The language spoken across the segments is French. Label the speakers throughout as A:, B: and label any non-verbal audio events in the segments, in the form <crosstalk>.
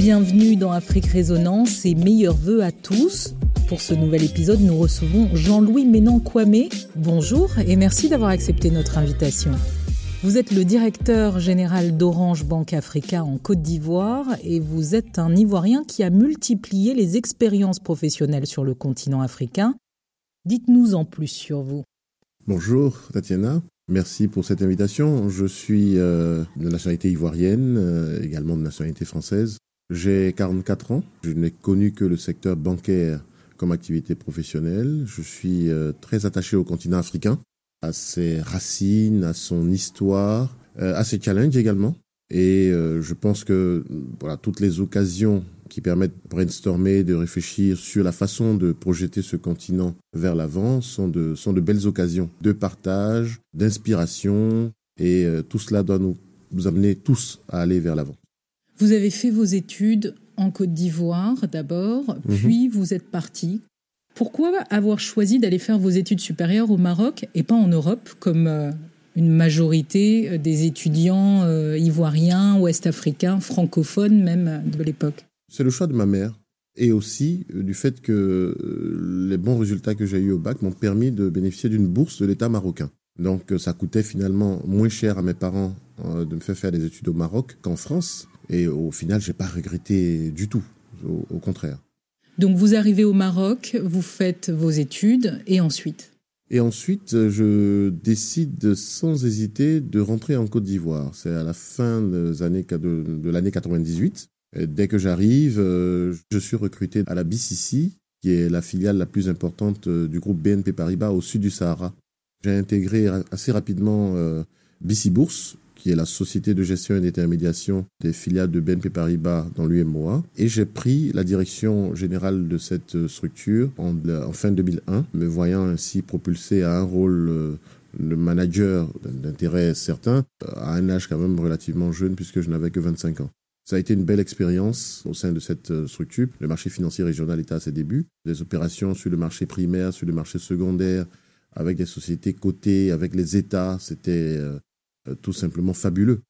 A: Bienvenue dans Afrique Résonance et meilleurs voeux à tous. Pour ce nouvel épisode, nous recevons Jean-Louis Ménan-Kwame. Bonjour et merci d'avoir accepté notre invitation. Vous êtes le directeur général d'Orange Banque Africa en Côte d'Ivoire et vous êtes un Ivoirien qui a multiplié les expériences professionnelles sur le continent africain. Dites-nous en plus sur vous.
B: Bonjour Tatiana, merci pour cette invitation. Je suis euh, de nationalité ivoirienne, euh, également de nationalité française. J'ai 44 ans. Je n'ai connu que le secteur bancaire comme activité professionnelle. Je suis euh, très attaché au continent africain, à ses racines, à son histoire, euh, à ses challenges également. Et euh, je pense que voilà toutes les occasions qui permettent de brainstormer, de réfléchir sur la façon de projeter ce continent vers l'avant sont de, sont de belles occasions de partage, d'inspiration, et tout cela doit nous, nous amener tous à aller vers l'avant.
A: Vous avez fait vos études en Côte d'Ivoire d'abord, mhm. puis vous êtes parti. Pourquoi avoir choisi d'aller faire vos études supérieures au Maroc et pas en Europe, comme euh, une majorité des étudiants euh, ivoiriens, ouest-africains, francophones même de l'époque?
B: C'est le choix de ma mère et aussi euh, du fait que les bons résultats que j'ai eus au bac m'ont permis de bénéficier d'une bourse de l'État marocain. Donc ça coûtait finalement moins cher à mes parents de me faire faire des études au Maroc qu'en France. Et au final, j'ai pas regretté du tout. Au, contraire.
A: Donc vous arrivez au Maroc, vous faites vos études et ensuite?
B: Et ensuite, je décide sans hésiter de rentrer en Côte d'Ivoire. C'est à la fin des années, de, de l'année 98. dès que j'arrive, euh, je suis recruté à la BCC, qui est la filiale la plus importante euh, du groupe BNP Paribas au sud du Sahara. J'ai intégré assez rapidement euh, BC Bourse, qui est la société de gestion et d'intermédiation des filiales de BNP Paribas dans l'UMOA. Et j'ai pris la direction générale de cette structure en, fin 2001, me voyant ainsi propulsé à un rôle euh, de manager d'intérêt certain, à un âge quand même relativement jeune puisque je n'avais que 25 ans. Ça a été une belle expérience au sein de cette euh, structure. Le marché financier régional était à ses débuts. Des opérations sur le marché primaire, sur le marché secondaire, avec des sociétés cotées, avec les États, c'était euh, euh, tout simplement fabuleux.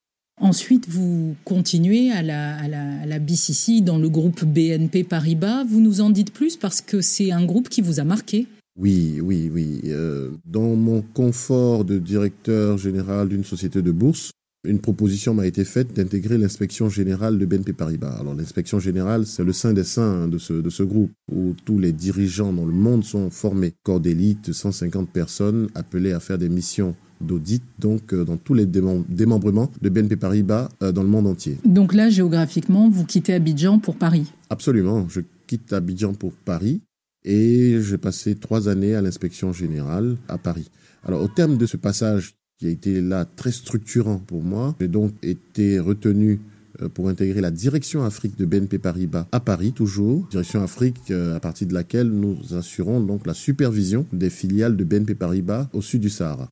A: Ensuite, vous continuez à la, à, la, BCC dans le groupe BNP Paribas. Vous nous en dites plus parce que c'est un groupe qui vous a marqué.
B: Oui, oui, oui. Euh, dans mon confort de directeur général d'une société de bourse, une proposition m'a été faite d'intégrer l'inspection générale de BNP Paribas. Alors l'inspection générale, c'est le sein des saints de ce, de ce groupe où tous les dirigeants dans le monde sont formés. Corps d'élite, 150 personnes appelées à faire des missions d'audit donc euh, dans tous les démembrements de BNP Paribas euh, dans le monde entier.
A: Donc là, géographiquement, vous quittez Abidjan pour Paris
B: Absolument, je quitte Abidjan pour Paris et j'ai passé trois années à l'inspection générale à Paris. Alors au terme de ce passage qui a été là très structurant pour moi, j'ai donc été retenu euh, pour intégrer la direction Afrique de BNP Paribas à Paris toujours, direction Afrique à partir de laquelle nous assurons donc la supervision des filiales de BNP Paribas au sud du Sahara.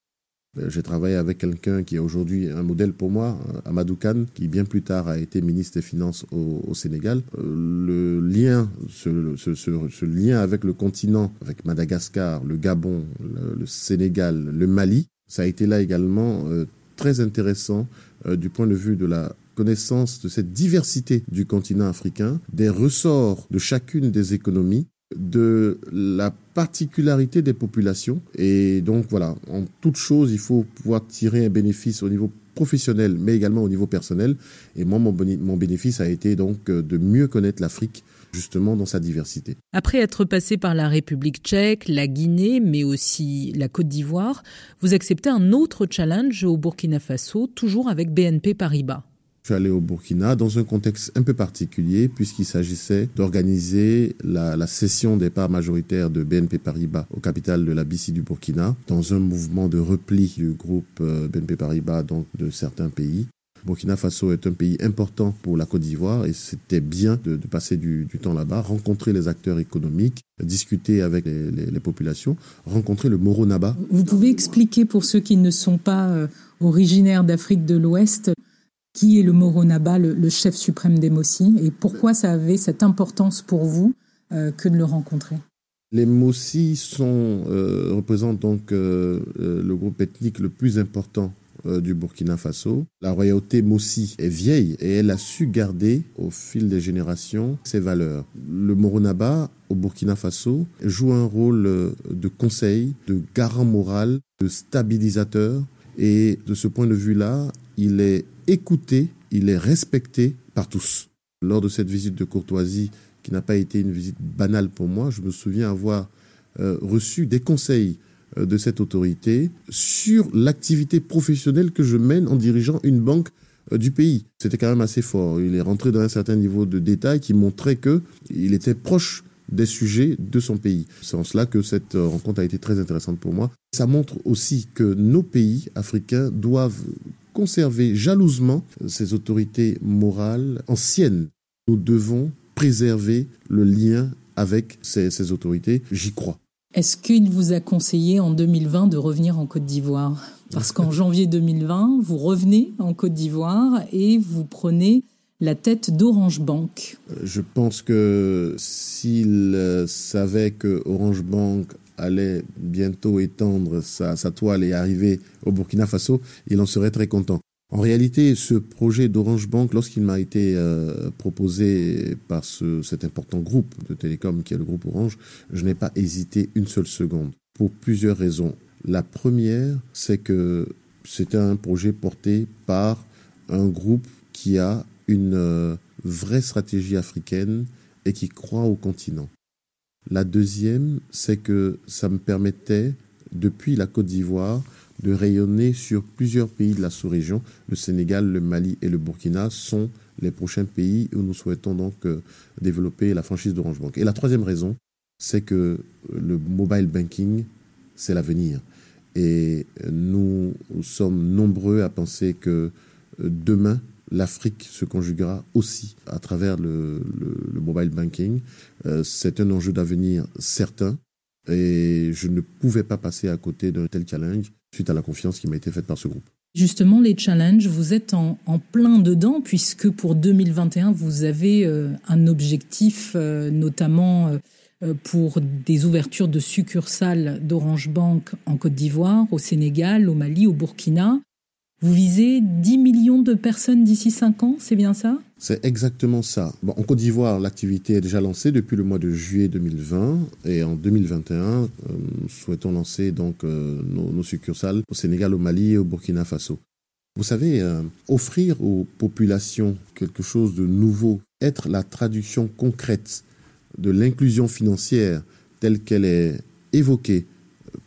B: Euh, j'ai travaillé avec quelqu'un qui est aujourd'hui un modèle pour moi, euh, Amadou Khan, qui bien plus tard a été ministre des Finances au, Sénégal. Euh, le lien, ce, lien avec le continent, avec Madagascar, le Gabon, le, Sénégal, le Mali, ça a été là également très intéressant du point de vue de la connaissance de cette diversité du continent africain, des ressorts de chacune des économies de la particularité des populations. Et donc voilà, en toute chose, il faut pouvoir tirer un bénéfice au niveau professionnel, mais également au niveau personnel. Et moi, mon, mon bénéfice a été donc euh, de mieux connaître l'Afrique justement dans sa diversité.
A: Après être passé par la République tchèque, la Guinée, mais aussi la Côte d'Ivoire, vous acceptez un autre challenge au Burkina Faso, toujours avec BNP Paribas.
B: Je suis allé au Burkina dans un contexte un peu particulier puisqu'il s'agissait d'organiser la, cession des parts majoritaires de BNP Paribas au capital de la BC du Burkina dans un mouvement de repli du groupe euh, BNP Paribas donc de certains pays. Burkina Faso est un pays important pour la Côte d'Ivoire et c'était bien de, passer du, temps là-bas, rencontrer les acteurs économiques, discuter avec les, populations, rencontrer le Moro Naba.
A: Vous pouvez expliquer pour ceux qui ne sont pas euh, originaires d'Afrique de l'Ouest qui est le Moronaba, le, le chef suprême des Mossi, et pourquoi ça avait cette importance pour vous euh, que de le rencontrer?
B: Les Mossi sont, euh, représentent donc euh, le groupe ethnique le plus important euh, du Burkina Faso. La royauté Mossi est vieille et elle a su garder au fil des générations ses valeurs. Le Moronaba au Burkina Faso joue un rôle euh, de conseil, de garant moral, de stabilisateur et de ce point de vue-là, il est écouté, il est respecté par tous. Lors de cette visite de courtoisie, qui n'a pas été une visite banale pour moi, je me souviens avoir euh, reçu des conseils de cette autorité sur l'activité professionnelle que je mène en dirigeant une banque euh, du pays. C'était quand même assez fort. Il est rentré dans un certain niveau de détail qui montrait que il était proche des sujets de son pays. C'est en cela que cette euh, rencontre a été très intéressante pour moi. Ça montre aussi que nos pays africains doivent conserver jalousement ces autorités morales anciennes. Nous devons préserver le lien avec ces autorités. J'y crois.
A: Est-ce qu'il vous a conseillé en 2020 de revenir en Côte d'Ivoire? Parce qu'en <laughs> janvier 2020, vous revenez en Côte d'Ivoire et vous prenez la tête d'Orange Bank.
B: Je pense que s'il savait que Orange Bank allait bientôt étendre sa, sa, toile et arriver au Burkina Faso, il en serait très content. En réalité, ce projet d'Orange Bank, lorsqu'il m'a été euh, proposé par ce, cet important groupe de télécom qui est le groupe Orange, je n'ai pas hésité une seule seconde pour plusieurs raisons. La première, c'est que c'était un projet porté par un groupe qui a une euh, vraie stratégie africaine et qui croit au continent. La deuxième, c'est que ça me permettait, depuis la Côte d'Ivoire, de rayonner sur plusieurs pays de la sous-région. Le Sénégal, le Mali et le Burkina sont les prochains pays où nous souhaitons donc euh, développer la franchise d'Orange Bank. Et la troisième raison, c'est que le mobile banking, c'est l'avenir. Et nous sommes nombreux à penser que euh, demain, l'Afrique se conjuguera aussi à travers le, le, le mobile banking. Euh, c'est un enjeu d'avenir certain et je ne pouvais pas passer à côté d'un tel challenge suite à la confiance qui m'a été faite par ce groupe.
A: Justement, les challenges, vous êtes en, plein dedans puisque pour 2021, vous avez euh, un objectif euh, notamment euh, pour des ouvertures de succursales d'Orange Bank en Côte d'Ivoire, au Sénégal, au Mali, au Burkina. Vous visez 10 millions de personnes d'ici 5 ans, c'est bien ça?
B: C'est exactement ça. En Côte d'Ivoire, l'activité est déjà lancée depuis le mois de juillet 2020 et en 2021, euh, souhaitons lancer donc euh, nos, nos, succursales au Sénégal, au Mali et au Burkina Faso. Vous savez, euh, offrir aux populations quelque chose de nouveau, être la traduction concrète de l'inclusion financière telle qu'elle est évoquée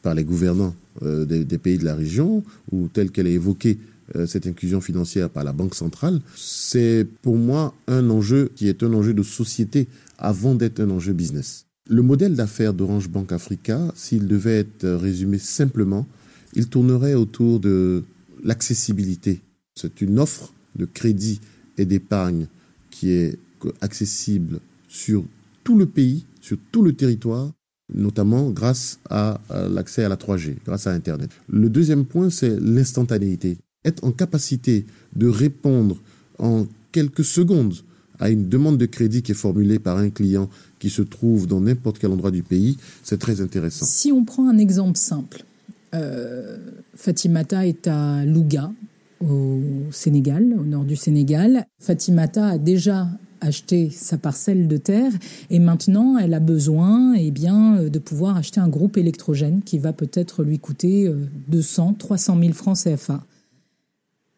B: par les gouvernants euh, des, pays de la région ou telle qu'elle est évoquée euh, cette inclusion financière par la Banque centrale, c'est pour moi un enjeu qui est un enjeu de société avant d'être un enjeu business. Le modèle d'affaires d'Orange Bank Africa, s'il devait être résumé simplement, il tournerait autour de l'accessibilité. C'est une offre de crédit et d'épargne qui est accessible sur tout le pays, sur tout le territoire, notamment grâce à, l'accès à la 3G, grâce à Internet. Le deuxième point, c'est l'instantanéité. Être en capacité de répondre en quelques secondes à une demande de crédit qui est formulée par un client qui se trouve dans n'importe quel endroit du pays, c'est très intéressant.
A: Si on prend un exemple simple, euh, Fatimata est à Louga, au Sénégal, au nord du Sénégal. Fatimata a déjà acheter sa parcelle de terre et maintenant elle a besoin eh bien, de pouvoir acheter un groupe électrogène qui va peut-être lui coûter 200, 300 000 francs CFA.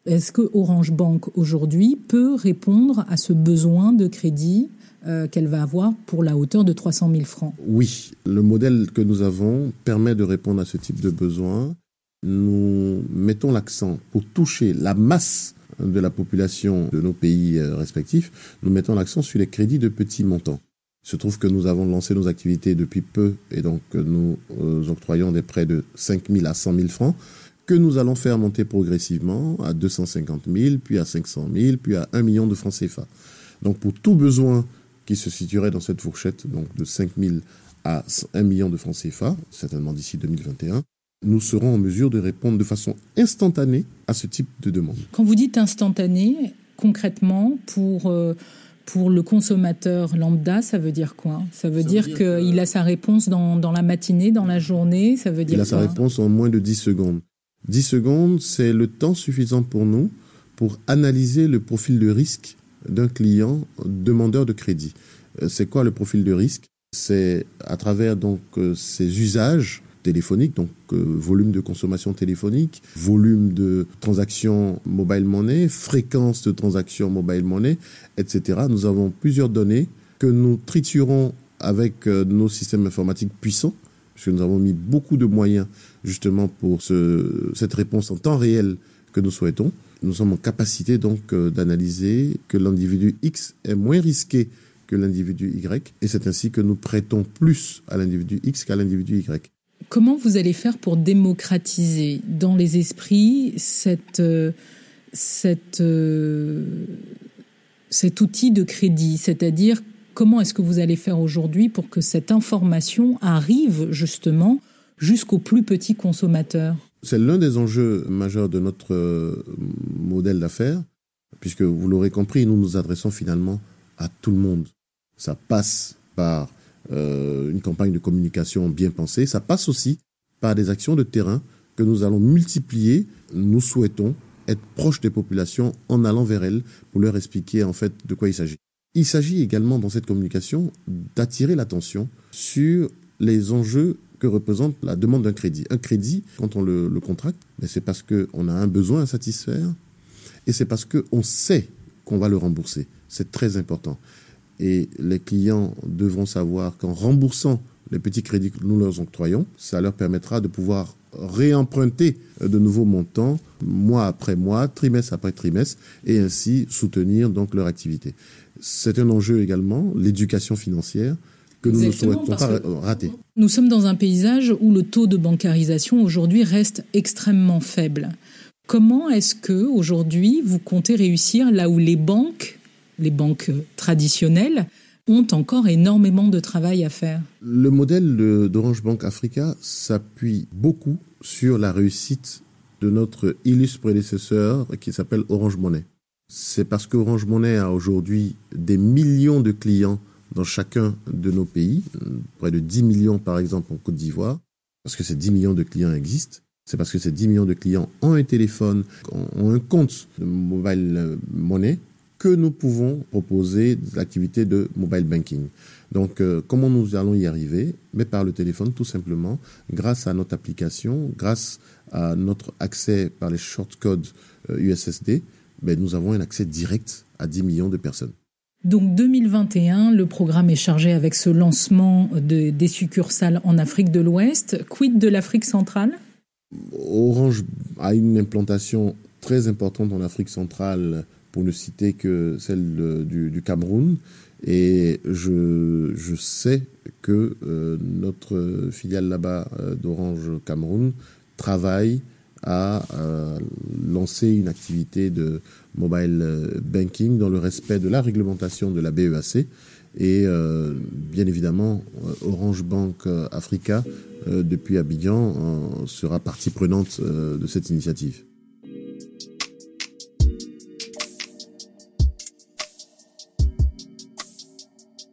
A: Est-ce que Orange Bank aujourd'hui peut répondre à ce besoin de crédit euh, qu'elle va avoir pour la hauteur de 300 000 francs?
B: Oui, le modèle que nous avons permet de répondre à ce type de besoin. Nous mettons l'accent pour toucher la masse de la population de nos pays respectifs, nous mettons l'accent sur les crédits de petits montants. Il se trouve que nous avons lancé nos activités depuis peu et donc nous octroyons des prêts de 5 000 à 100 000 francs que nous allons faire monter progressivement à 250 000, puis à 500 000, puis à 1 million de francs CFA. Donc pour tout besoin qui se situerait dans cette fourchette, donc de 5 000 à 1 million de francs CFA, certainement d'ici 2021, nous serons en mesure de répondre de façon instantanée à ce type de demande.
A: Quand vous dites instantané, concrètement, pour, euh, pour le consommateur lambda, ça veut dire quoi? Ça veut ça dire, dire qu'il que... a sa réponse dans, dans, la matinée, dans la journée? Ça veut dire
B: Il a sa réponse en moins de 10 secondes. 10 secondes, c'est le temps suffisant pour nous pour analyser le profil de risque d'un client demandeur de crédit. Euh, c'est quoi le profil de risque? C'est à travers donc euh, ses usages téléphoniques, donc euh, volume de consommation téléphonique, volume de transactions mobile money, fréquence de transactions mobile money, etc. Nous avons plusieurs données que nous triturons avec nos systèmes informatiques puissants puisque nous avons mis beaucoup de moyens justement pour ce, cette réponse en temps réel que nous souhaitons. Nous sommes en capacité donc euh, d'analyser que l'individu X est moins risqué que l'individu Y, et c'est ainsi que nous prêtons plus à l'individu X qu'à l'individu Y.
A: Comment vous allez faire pour démocratiser dans les esprits euh, euh, cet outil de crédit, c'est-à-dire Comment est-ce que vous allez faire aujourd'hui pour que cette information arrive justement jusqu'au plus petit consommateur?
B: C'est l'un des enjeux majeurs de notre euh, modèle d'affaires, puisque vous l'aurez compris, nous nous adressons finalement à tout le monde. Ça passe par euh, une campagne de communication bien pensée, ça passe aussi par des actions de terrain que nous allons multiplier. Nous souhaitons être proches des populations en allant vers elles pour leur expliquer en fait de quoi il s'agit. Il s'agit également dans cette communication d'attirer l'attention sur les enjeux que représente la demande d'un crédit. Un crédit, quand on le, contracte, ben, c'est parce qu'on a un besoin à satisfaire et c'est parce qu'on sait qu'on va le rembourser. C'est très important. Et les clients devront savoir qu'en remboursant les petits crédits que nous leur octroyons, ça leur permettra de pouvoir réemprunter de nouveaux montants mois après mois, trimestre après trimestre, et ainsi soutenir donc leur activité. C'est un enjeu également, l'éducation financière, que nous ne souhaitons pas rater.
A: Nous sommes dans un paysage où le taux de bancarisation aujourd'hui reste extrêmement faible. Comment est-ce que aujourd'hui vous comptez réussir là où les banques, les banques traditionnelles, ont encore énormément de travail à faire
B: Le modèle d'Orange Bank Africa s'appuie beaucoup sur la réussite de notre illustre prédécesseur qui s'appelle Orange Money. C'est parce qu'Orange Money a aujourd'hui des millions de clients dans chacun de nos pays, près de 10 millions par exemple en Côte d'Ivoire, parce que ces 10 millions de clients existent. C'est parce que ces 10 millions de clients ont un téléphone, ont un compte de mobile money, que nous pouvons proposer des activités de mobile banking. Donc, euh, comment nous allons y arriver? Mais par le téléphone, tout simplement, grâce à notre application, grâce à notre accès par les shortcodes USSD, euh, ben, nous avons un accès direct à 10 millions de personnes.
A: Donc 2021, le programme est chargé avec ce lancement de, des succursales en Afrique de l'Ouest. Quid de l'Afrique centrale?
B: Orange a une implantation très importante en Afrique centrale pour ne citer que celle du, Cameroun. Et je, sais que euh, notre filiale là-bas euh, d'Orange Cameroun travaille à euh, lancer une activité de mobile banking dans le respect de la réglementation de la BEAC. Et bien évidemment, Orange Bank Africa, depuis Abidjan, sera partie prenante de cette initiative.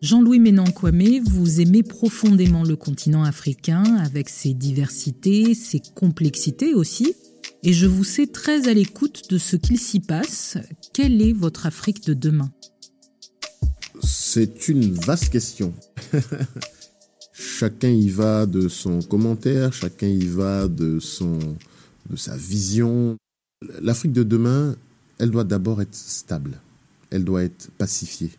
A: Jean-Louis Ménan-Kwame, vous aimez profondément le continent africain avec ses diversités, ses complexités aussi, et je vous sais très à l'écoute de ce qu'il s'y passe. Quelle est votre Afrique de demain?
B: C'est une vaste question. <laughs> chacun y va de son commentaire, chacun y va de son de sa vision. L'Afrique de demain, elle doit d'abord être stable. Elle doit être pacifiée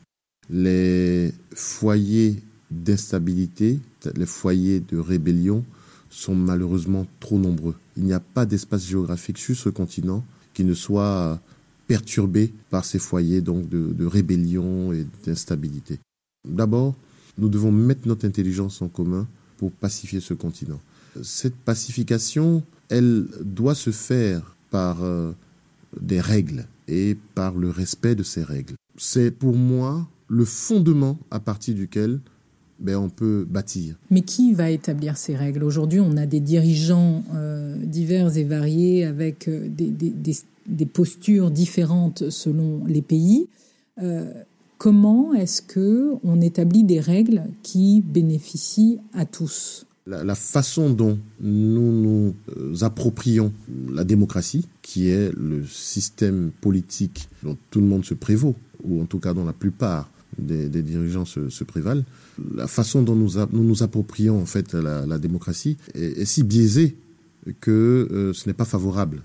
B: les foyers d'instabilité, les foyers de rébellion sont malheureusement trop nombreux. Il n'y a pas d'espace géographique sur ce continent qui ne soit perturbé par ces foyers donc de, rébellion et d'instabilité. D'abord, nous devons mettre notre intelligence en commun pour pacifier ce continent. Cette pacification, elle doit se faire par euh, des règles et par le respect de ces règles. C'est pour moi le fondement à partir duquel ben, on peut bâtir.
A: Mais qui va établir ces règles? Aujourd'hui, on a des dirigeants euh, divers et variés avec euh, des, postures différentes selon les pays. Euh, comment est-ce que on établit des règles qui bénéficient à tous?
B: La, façon dont nous nous approprions la démocratie, qui est le système politique dont tout le monde se prévaut, ou en tout cas dont la plupart des, dirigeants se, prévalent, la façon dont nous, nous, approprions en fait la, démocratie est, si biaisée que euh, ce n'est pas favorable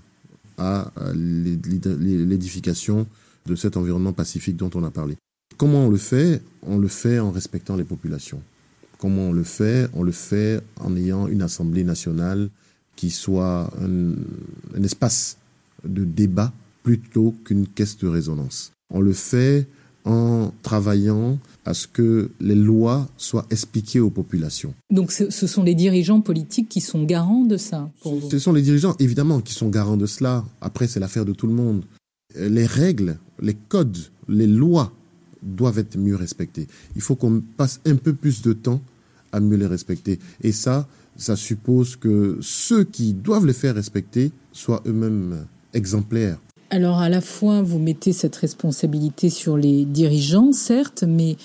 B: à l'édification de cet environnement pacifique dont on a parlé. Comment on le fait? On le fait en respectant les populations. Comment on le fait? On le fait en ayant une Assemblée nationale qui soit un, espace de débat plutôt qu'une caisse de résonance. On le fait en travaillant à ce que les lois soient expliquées aux populations.
A: Donc ce, sont les dirigeants politiques qui sont garants de ça
B: Ce sont les dirigeants, évidemment, qui sont garants de cela. Après, c'est l'affaire de tout le monde. Les règles, les codes, les lois doivent être mieux respectées. Il faut qu'on passe un peu plus de temps à mieux les respecter. Et ça, ça suppose que ceux qui doivent les faire respecter soient eux-mêmes exemplaires.
A: Alors à la fois, vous mettez cette responsabilité sur les dirigeants, certes, mais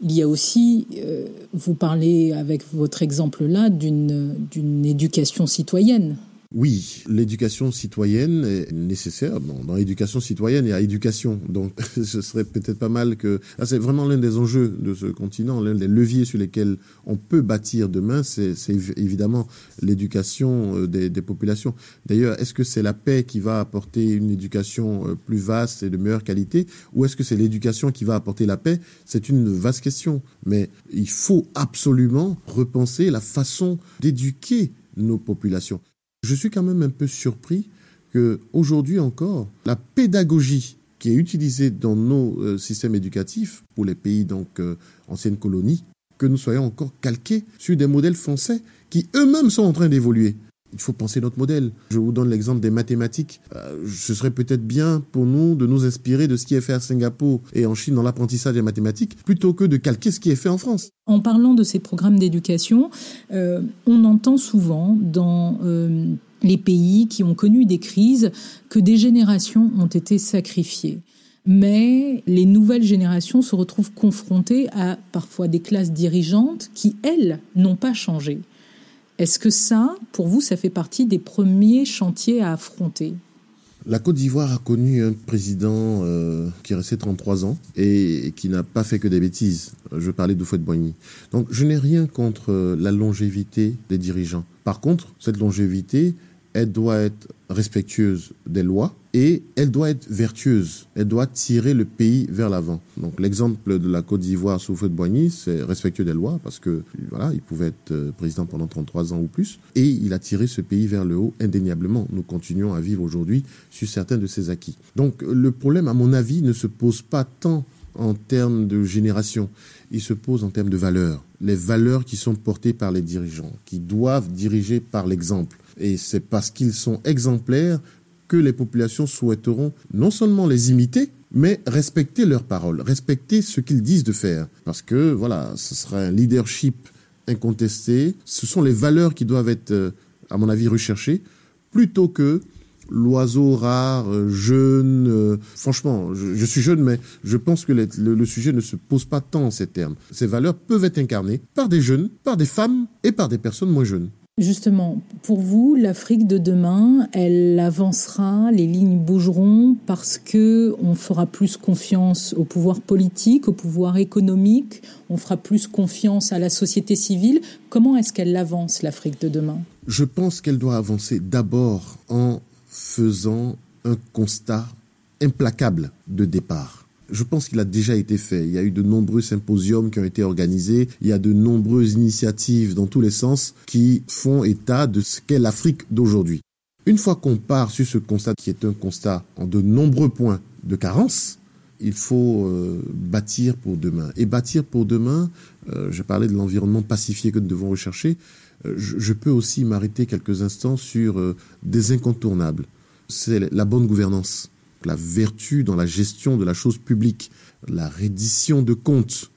A: il y a aussi, euh, vous parlez avec votre exemple là, d'une éducation citoyenne.
B: Oui, l'éducation citoyenne est nécessaire. Bon, dans l'éducation citoyenne, il y a éducation. Donc, <laughs> ce serait peut-être pas mal que... c'est vraiment l'un des enjeux de ce continent, l'un des leviers sur lesquels on peut bâtir demain, c'est évidemment l'éducation euh, des, des, populations. D'ailleurs, est-ce que c'est la paix qui va apporter une éducation euh, plus vaste et de meilleure qualité, ou est-ce que c'est l'éducation qui va apporter la paix? C'est une vaste question. Mais il faut absolument repenser la façon d'éduquer nos populations. Je suis quand même un peu surpris que aujourd'hui encore, la pédagogie qui est utilisée dans nos euh, systèmes éducatifs pour les pays donc euh, anciennes colonies, que nous soyons encore calqués sur des modèles français qui eux-mêmes sont en train d'évoluer il faut penser notre modèle. Je vous donne l'exemple des mathématiques. Euh, ce serait peut-être bien pour nous de nous inspirer de ce qui est fait à Singapour et en Chine dans l'apprentissage des mathématiques, plutôt que de calquer ce qui est fait en France.
A: En parlant de ces programmes d'éducation, euh, on entend souvent dans euh, les pays qui ont connu des crises que des générations ont été sacrifiées mais les nouvelles générations se retrouvent confrontées à parfois des classes dirigeantes qui, elles, n'ont pas changé. Est-ce que ça, pour vous, ça fait partie des premiers chantiers à affronter?
B: La Côte d'Ivoire a connu un président euh, qui est resté 33 ans et, qui n'a pas fait que des bêtises. Je parlais d'Oufouette-Boigny. Donc je n'ai rien contre euh, la longévité des dirigeants. Par contre, cette longévité, elle doit être respectueuse des lois et elle doit être vertueuse. Elle doit tirer le pays vers l'avant. Donc l'exemple de la Côte d'Ivoire sous feu de Boigny, c'est respectueux des lois parce que voilà, il pouvait être euh, président pendant 33 ans ou plus et il a tiré ce pays vers le haut indéniablement. Nous continuons à vivre aujourd'hui sur certains de ses acquis. Donc le problème, à mon avis, ne se pose pas tant en termes de génération, il se pose en termes de valeurs. Les valeurs qui sont portées par les dirigeants, qui doivent diriger par l'exemple. Et c'est parce qu'ils sont exemplaires que les populations souhaiteront non seulement les imiter, mais respecter leurs paroles, respecter ce qu'ils disent de faire. Parce que, voilà, ce sera un leadership incontesté. Ce sont les valeurs qui doivent être, euh, à mon avis, recherchées, plutôt que l'oiseau rare, euh, jeune. Euh, franchement, je, suis jeune, mais je pense que le, le, sujet ne se pose pas tant en ces termes. Ces valeurs peuvent être incarnées par des jeunes, par des femmes et par des personnes moins jeunes.
A: Justement, pour vous, l'Afrique de demain, elle avancera, les lignes bougeront parce que on fera plus confiance au pouvoir politique, au pouvoir économique, on fera plus confiance à la société civile. Comment est-ce qu'elle avance, l'Afrique de demain?
B: Je pense qu'elle doit avancer d'abord en faisant un constat implacable de départ je pense qu'il a déjà été fait. Il y a eu de nombreux symposiums qui ont été organisés. Il y a de nombreuses initiatives dans tous les sens qui font état de ce qu'est l'Afrique d'aujourd'hui. Une fois qu'on part sur ce constat qui est un constat en de nombreux points de carence, il faut euh, bâtir pour demain. Et bâtir pour demain, euh, je parlais de l'environnement pacifié que nous devons rechercher, euh, je, je, peux aussi m'arrêter quelques instants sur des incontournables. C'est la bonne gouvernance la vertu dans la gestion de la chose publique, la reddition de comptes,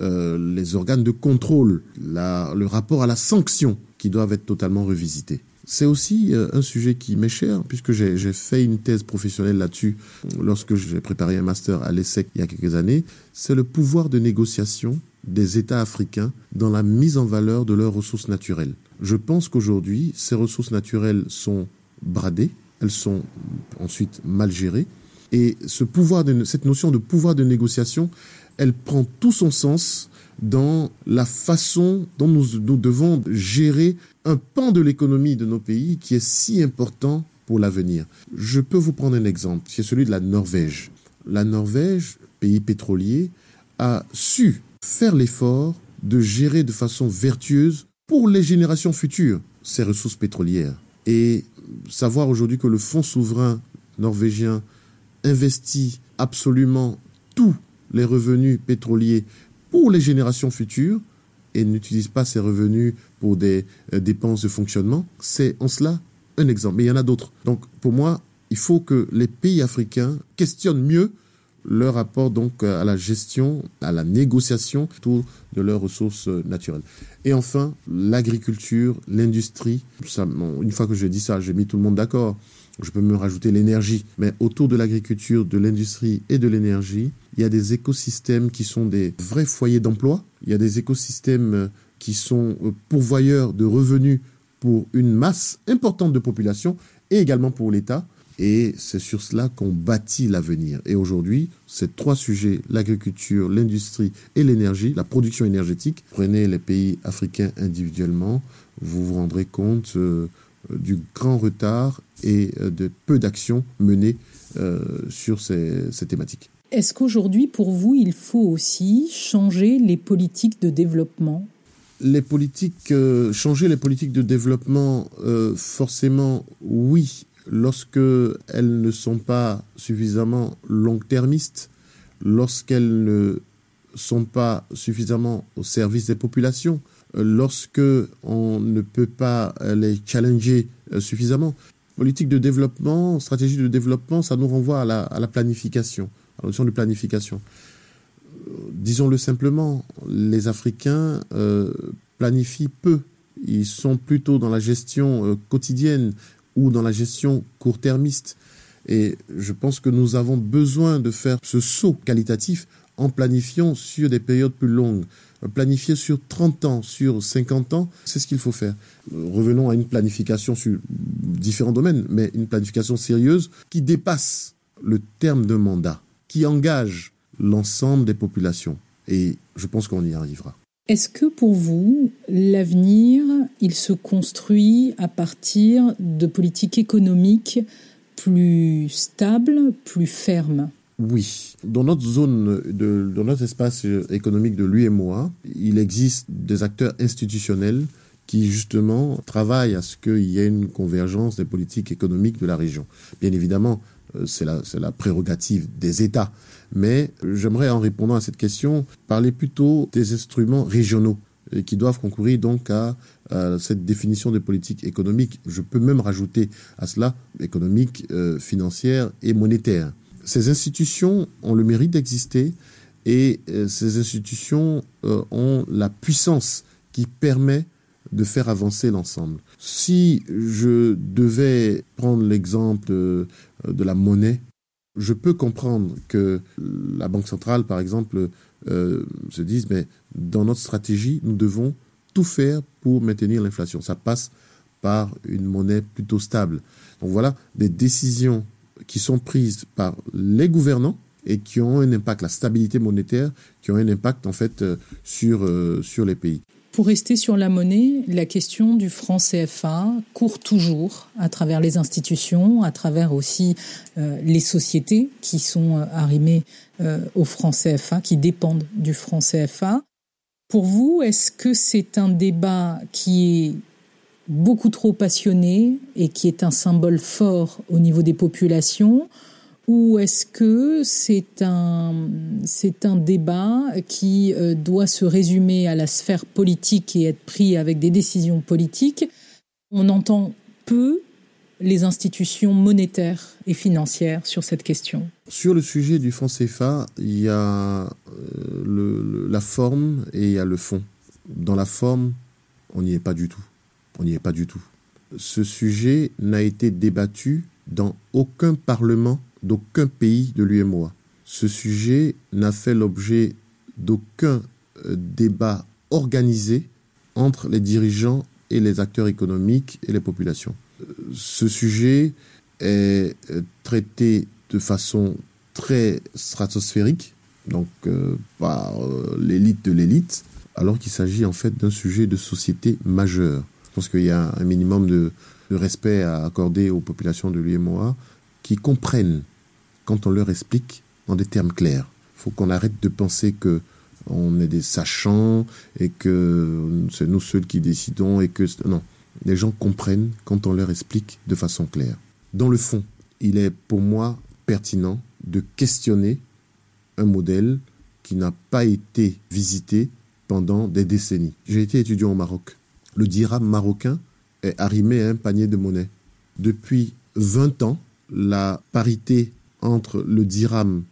B: euh, les organes de contrôle, le rapport à la sanction qui doivent être totalement revisités. C'est aussi euh, un sujet qui m'est cher, puisque j'ai fait une thèse professionnelle là-dessus lorsque j'ai préparé un master à l'ESSEC il y a quelques années. C'est le pouvoir de négociation des États africains dans la mise en valeur de leurs ressources naturelles. Je pense qu'aujourd'hui, ces ressources naturelles sont bradées, elles sont ensuite mal gérées. Et ce pouvoir cette notion de pouvoir de négociation, elle prend tout son sens dans la façon dont nous, nous devons gérer un pan de l'économie de nos pays qui est si important pour l'avenir. Je peux vous prendre un exemple, c'est celui de la Norvège. La Norvège, pays pétrolier, a su faire l'effort de gérer de façon vertueuse pour les générations futures ses ressources pétrolières. Et savoir aujourd'hui que le fonds souverain norvégien investit absolument tous les revenus pétroliers pour les générations futures et n'utilise pas ces revenus pour des euh, dépenses de fonctionnement, c'est en cela un exemple. Mais il y en a d'autres. Donc pour moi, il faut que les pays africains questionnent mieux leur rapport donc à la gestion, à la négociation autour de leurs ressources naturelles. Et enfin, l'agriculture, l'industrie. une fois que je dis ça, j'ai mis tout le monde d'accord. Je peux me rajouter l'énergie. Mais autour de l'agriculture, de l'industrie et de l'énergie, il y a des écosystèmes qui sont des vrais foyers d'emploi. Il y a des écosystèmes qui sont pourvoyeurs de revenus pour une masse importante de population et également pour l'État. Et c'est sur cela qu'on bâtit l'avenir. Et aujourd'hui, ces trois sujets, l'agriculture, l'industrie et l'énergie, la production énergétique, prenez les pays africains individuellement, vous vous rendrez compte euh, du grand retard et euh, de peu d'actions menées euh, sur ces, ces thématiques.
A: Est-ce qu'aujourd'hui, pour vous, il faut aussi changer les politiques de développement?
B: Les politiques, changer les politiques de développement, forcément, oui, lorsque elles ne sont pas suffisamment long-termistes, lorsqu'elles ne sont pas suffisamment au service des populations, lorsque on ne peut pas les challenger euh, suffisamment. Politique de développement, stratégie de développement, ça nous renvoie à la, planification, à la notion de planification. Euh, disons-le simplement, les Africains euh, planifient peu. Ils sont plutôt dans la gestion quotidienne ou dans la gestion court-termiste. Et je pense que nous avons besoin de faire ce saut qualitatif en planifiant sur des périodes plus longues. Planifier sur 30 ans, sur 50 ans, c'est ce qu'il faut faire. Revenons à une planification sur différents domaines, mais une planification sérieuse qui dépasse le terme de mandat, qui engage l'ensemble des populations. Et je pense qu'on y arrivera.
A: Est-ce que pour vous, l'avenir, il se construit à partir de politiques économiques plus stables, plus fermes?
B: Oui. Dans notre zone, dans notre espace économique de l'UMOA, il existe des acteurs institutionnels qui justement travaillent à ce qu'il y ait une convergence des politiques économiques de la région. Bien évidemment, euh, c'est la prérogative des États. Mais j'aimerais, en répondant à cette question, parler plutôt des instruments régionaux qui doivent concourir donc à, cette définition de politique économique. Je peux même rajouter à cela économique, euh, financière et monétaire. Ces institutions ont le mérite d'exister et euh, ces institutions euh, ont la puissance qui permet de faire avancer l'ensemble. Si je devais prendre l'exemple de la monnaie, je peux comprendre que la Banque centrale, par exemple, euh, se dise, mais dans notre stratégie, nous devons tout faire pour maintenir l'inflation. Ça passe par une monnaie plutôt stable. Donc voilà des décisions qui sont prises par les gouvernants et qui ont un impact, la stabilité monétaire, qui ont un impact en fait euh, sur, euh, sur les pays.
A: Pour rester sur la monnaie, la question du franc CFA court toujours à travers les institutions, à travers aussi euh, les sociétés qui sont euh, arrimées euh, au franc CFA, qui dépendent du franc CFA. Pour vous, est-ce que c'est un débat qui est beaucoup trop passionné et qui est un symbole fort au niveau des populations ou est-ce que c'est un, c'est un débat qui euh, doit se résumer à la sphère politique et être pris avec des décisions politiques? On entend peu les institutions monétaires et financières sur cette question
B: Sur le sujet du franc CFA, il y a euh, la forme et il y a le fond. Dans la forme, on n'y est pas du tout. On n'y est pas du tout. Ce sujet n'a été débattu dans aucun parlement d'aucun pays de l'UMOA. Ce sujet n'a fait l'objet d'aucun euh, débat organisé entre les dirigeants et les acteurs économiques et les populations. Euh, ce sujet est traité de façon très stratosphérique, donc par l'élite de l'élite, alors qu'il s'agit en fait d'un sujet de société majeur. Je pense qu'il y a un minimum de, de respect à accorder aux populations de l'UMOA qui comprennent quand on leur explique en des termes clairs. Il faut qu'on arrête de penser que on est des sachants et que c'est nous seuls qui décidons et que non, les gens comprennent quand on leur explique de façon claire. Dans le fond, il est pour moi pertinent de questionner un modèle qui n'a pas été visité pendant des décennies. J'ai été étudiant au Maroc. Le dirham marocain est arrimé à un panier de monnaie. Depuis 20 ans, la parité entre le dirham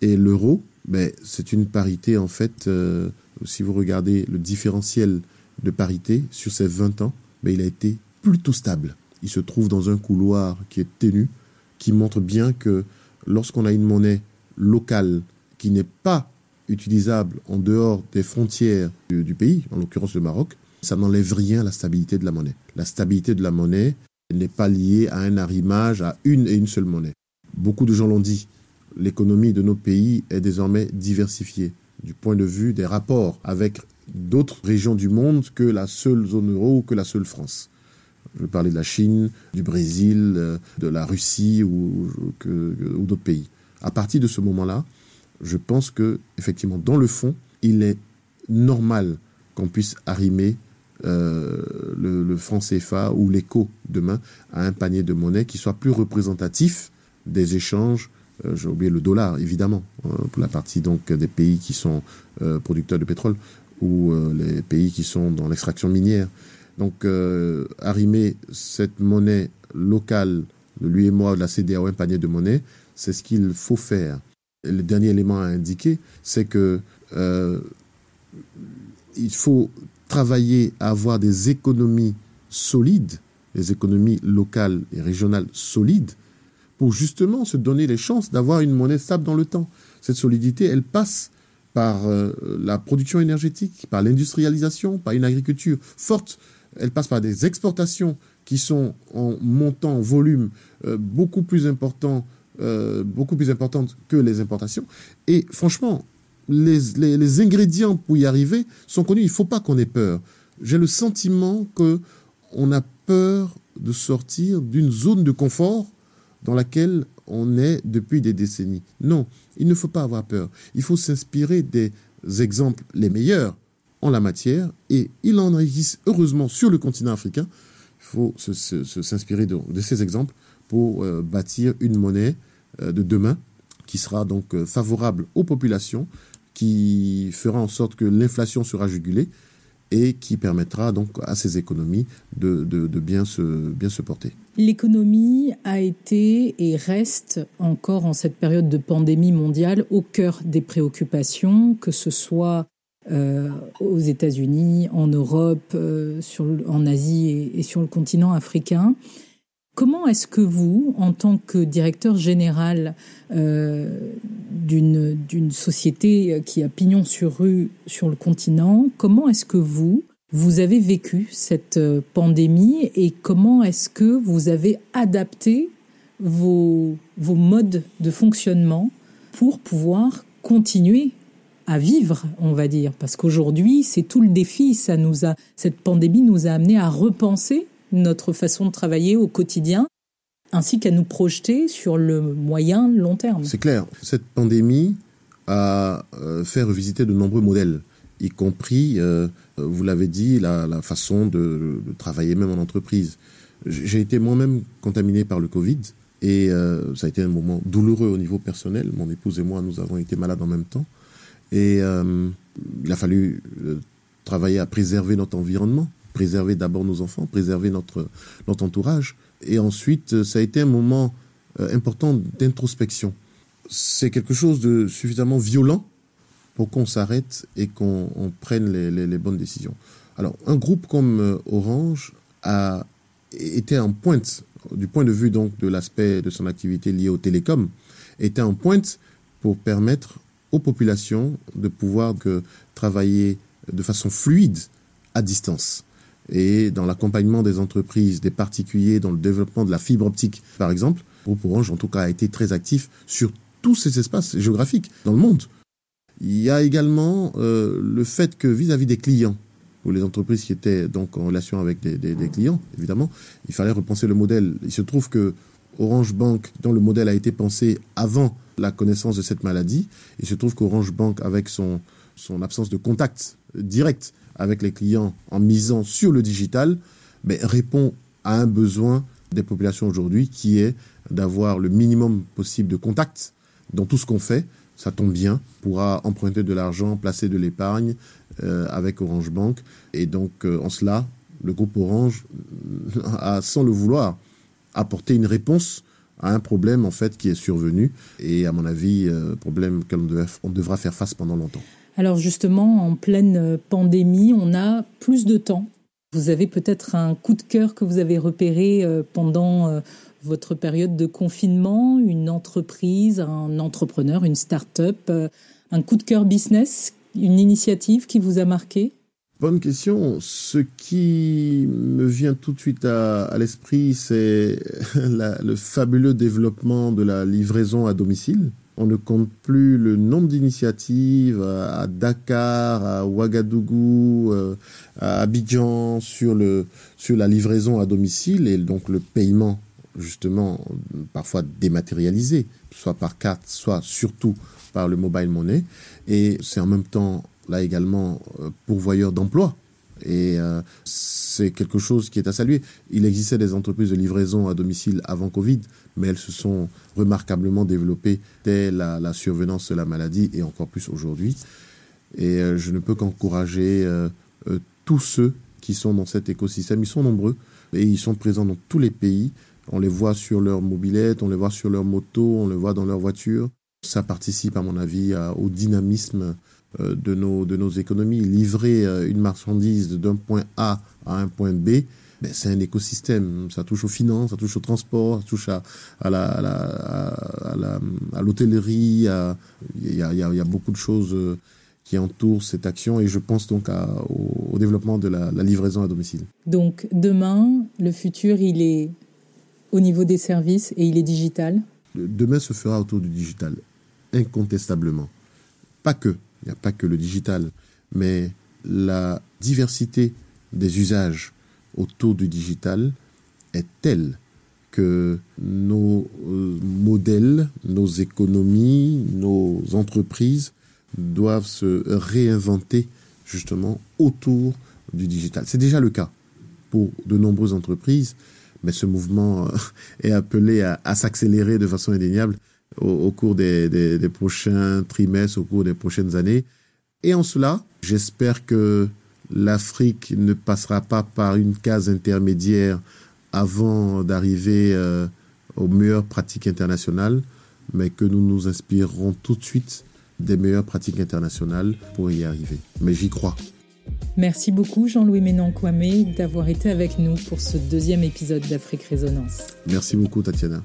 B: et l'euro, ben, c'est une parité en fait, euh, si vous regardez le différentiel de parité sur ces 20 ans, ben, il a été plutôt stable. Il se trouve dans un couloir qui est ténu, qui montre bien que lorsqu'on a une monnaie locale qui n'est pas utilisable en dehors des frontières du, pays, en l'occurrence le Maroc, ça n'enlève rien à la stabilité de la monnaie. La stabilité de la monnaie n'est pas liée à un arrimage à une et une seule monnaie. Beaucoup de gens l'ont dit, l'économie de nos pays est désormais diversifiée du point de vue des rapports avec d'autres régions du monde que la seule zone euro ou que la seule France. Je veux parler de la Chine, du Brésil, euh, de la Russie ou, ou d'autres pays. À partir de ce moment-là, je pense que effectivement, dans le fond, il est normal qu'on puisse arrimer euh, le, franc CFA ou l'écho demain à un panier de monnaie qui soit plus représentatif des échanges. Euh, j'ai oublié le dollar, évidemment, hein, pour la partie donc des pays qui sont euh, producteurs de pétrole ou les pays qui sont dans l'extraction minière. Donc, arrimer cette monnaie locale de lui et moi, de la CDAO, un panier de monnaie, c'est ce qu'il faut faire le dernier élément à indiquer, c'est que il faut travailler à avoir des économies solides, des économies locales et régionales solides, pour justement se donner les chances d'avoir une monnaie stable dans le temps. Cette solidité, elle passe par euh, la production énergétique, par l'industrialisation, par une agriculture forte. Elle passe par des exportations qui sont en montant, en volume euh, beaucoup plus euh, beaucoup plus importante que les importations. Et franchement, les, ingrédients pour y arriver sont connus. Il ne faut pas qu'on ait peur. J'ai le sentiment que on a peur de sortir d'une zone de confort dans laquelle on est depuis des décennies. Non, il ne faut pas avoir peur. Il faut s'inspirer des exemples les meilleurs en la matière, et il en existe heureusement sur le continent africain. Il faut s'inspirer de, de, ces exemples pour euh, bâtir une monnaie euh, de demain qui sera donc euh, favorable aux populations, qui fera en sorte que l'inflation sera jugulée et qui permettra donc à ces économies de, bien, se, bien se porter.
A: L'économie a été et reste encore en cette période de pandémie mondiale au cœur des préoccupations, que ce soit euh, aux États-Unis, en Europe, sur, en Asie et, sur le continent africain. Comment est-ce que vous, en tant que directeur général euh, d'une société qui a pignon sur rue sur le continent, comment est-ce que vous, vous avez vécu cette euh, pandémie et comment est-ce que vous avez adapté vos, vos modes de fonctionnement pour pouvoir continuer à vivre, on va dire, parce qu'aujourd'hui, c'est tout le défi. Ça nous a, cette pandémie nous a amené à repenser notre façon de travailler au quotidien, ainsi qu'à nous projeter sur le moyen long terme.
B: C'est clair, cette pandémie a euh, fait revisiter de nombreux modèles, y compris, euh, vous l'avez dit, la, façon de, travailler même en entreprise. J'ai été moi-même contaminé par le Covid et euh, ça a été un moment douloureux au niveau personnel. Mon épouse et moi, nous avons été malades en même temps. Et il a fallu travailler à préserver notre environnement préserver d'abord nos enfants, préserver notre, entourage. Et ensuite, euh, ça a été un moment euh, important d'introspection. C'est quelque chose de suffisamment violent pour qu'on s'arrête et qu'on prenne les, bonnes décisions. Alors, un groupe comme euh, Orange a été en pointe, du point de vue donc de l'aspect de son activité liée au télécom, était en pointe pour permettre aux populations de pouvoir travailler de façon fluide à distance. Et dans l'accompagnement des entreprises, des particuliers, dans le développement de la fibre optique, par exemple, le groupe Orange, en tout cas, a été très actif sur tous ces espaces géographiques dans le monde. Il y a également euh, le fait que vis-à-vis des clients, ou les entreprises qui étaient donc en relation avec des, des, clients, évidemment, il fallait repenser le modèle. Il se trouve que Orange Bank, dont le modèle a été pensé avant la connaissance de cette maladie, il se trouve qu'Orange Bank, avec son, son absence de contact direct avec les clients en misant sur le digital, ben, répond à un besoin des populations aujourd'hui qui est d'avoir le minimum possible de contact dans tout ce qu'on fait. Ça tombe bien, pourra emprunter de l'argent, placer de l'épargne euh, avec Orange Bank. Et donc, euh, en cela, le groupe Orange a, sans le vouloir, apporté une réponse à un problème en fait qui est survenu et à mon avis euh, problème auquel on devra faire face pendant longtemps.
A: Alors justement, en pleine pandémie, on a plus de temps. Vous avez peut-être un coup de cœur que vous avez repéré euh, pendant euh, votre période de confinement, une entreprise, un entrepreneur, une start-up, euh, un coup de cœur business, une initiative qui vous a marqué?
B: Bonne question. Ce qui me vient tout de suite à, l'esprit, c'est <laughs> le fabuleux développement de la livraison à domicile on ne compte plus le nombre d'initiatives à Dakar, à Ouagadougou, euh, à Abidjan sur, le, sur la livraison à domicile et donc le paiement justement parfois dématérialisé, soit par carte, soit surtout par le mobile money. Et c'est en même temps là également euh, pourvoyeur d'emploi. Et euh, c'est quelque chose qui est à saluer. Il existait des entreprises de livraison à domicile avant Covid, mais elles se sont remarquablement développées dès la, survenance de la maladie et encore plus aujourd'hui. Et euh, je ne peux qu'encourager euh, tous ceux qui sont dans cet écosystème. Ils sont nombreux et ils sont présents dans tous les pays. On les voit sur leur mobilette, on les voit sur leur moto, on les voit dans leur voiture. Ça participe, à mon avis, au dynamisme euh, de nos, de nos économies. Livrer euh, une marchandise d'un point A à un point B, ben, c'est un écosystème. Ça touche aux finances, ça touche au transport, ça touche à, à la, à l'hôtellerie. Il y a, y, a, y a, beaucoup de choses euh, qui entourent cette action et je pense donc au, développement de la, la, livraison à domicile.
A: Donc demain, le futur, il est au niveau des services et il est digital?
B: Demain se fera autour du digital, incontestablement. Pas que. Il n'y a pas que le digital, mais la diversité des usages autour du digital est telle que nos euh, modèles, nos économies, nos entreprises doivent se réinventer justement autour du digital. C'est déjà le cas pour de nombreuses entreprises, mais ce mouvement <laughs> est appelé à s'accélérer de façon indéniable au, cours des, des, prochains trimestres, au cours des prochaines années. Et en cela, j'espère que l'Afrique ne passera pas par une case intermédiaire avant d'arriver euh, aux meilleures pratiques internationales, mais que nous nous inspirerons tout de suite des meilleures pratiques internationales pour y arriver. Mais j'y crois.
A: Merci beaucoup Jean-Louis Ménan-Kwame d'avoir été avec nous pour ce deuxième épisode d'Afrique Résonance.
B: Merci beaucoup Tatiana.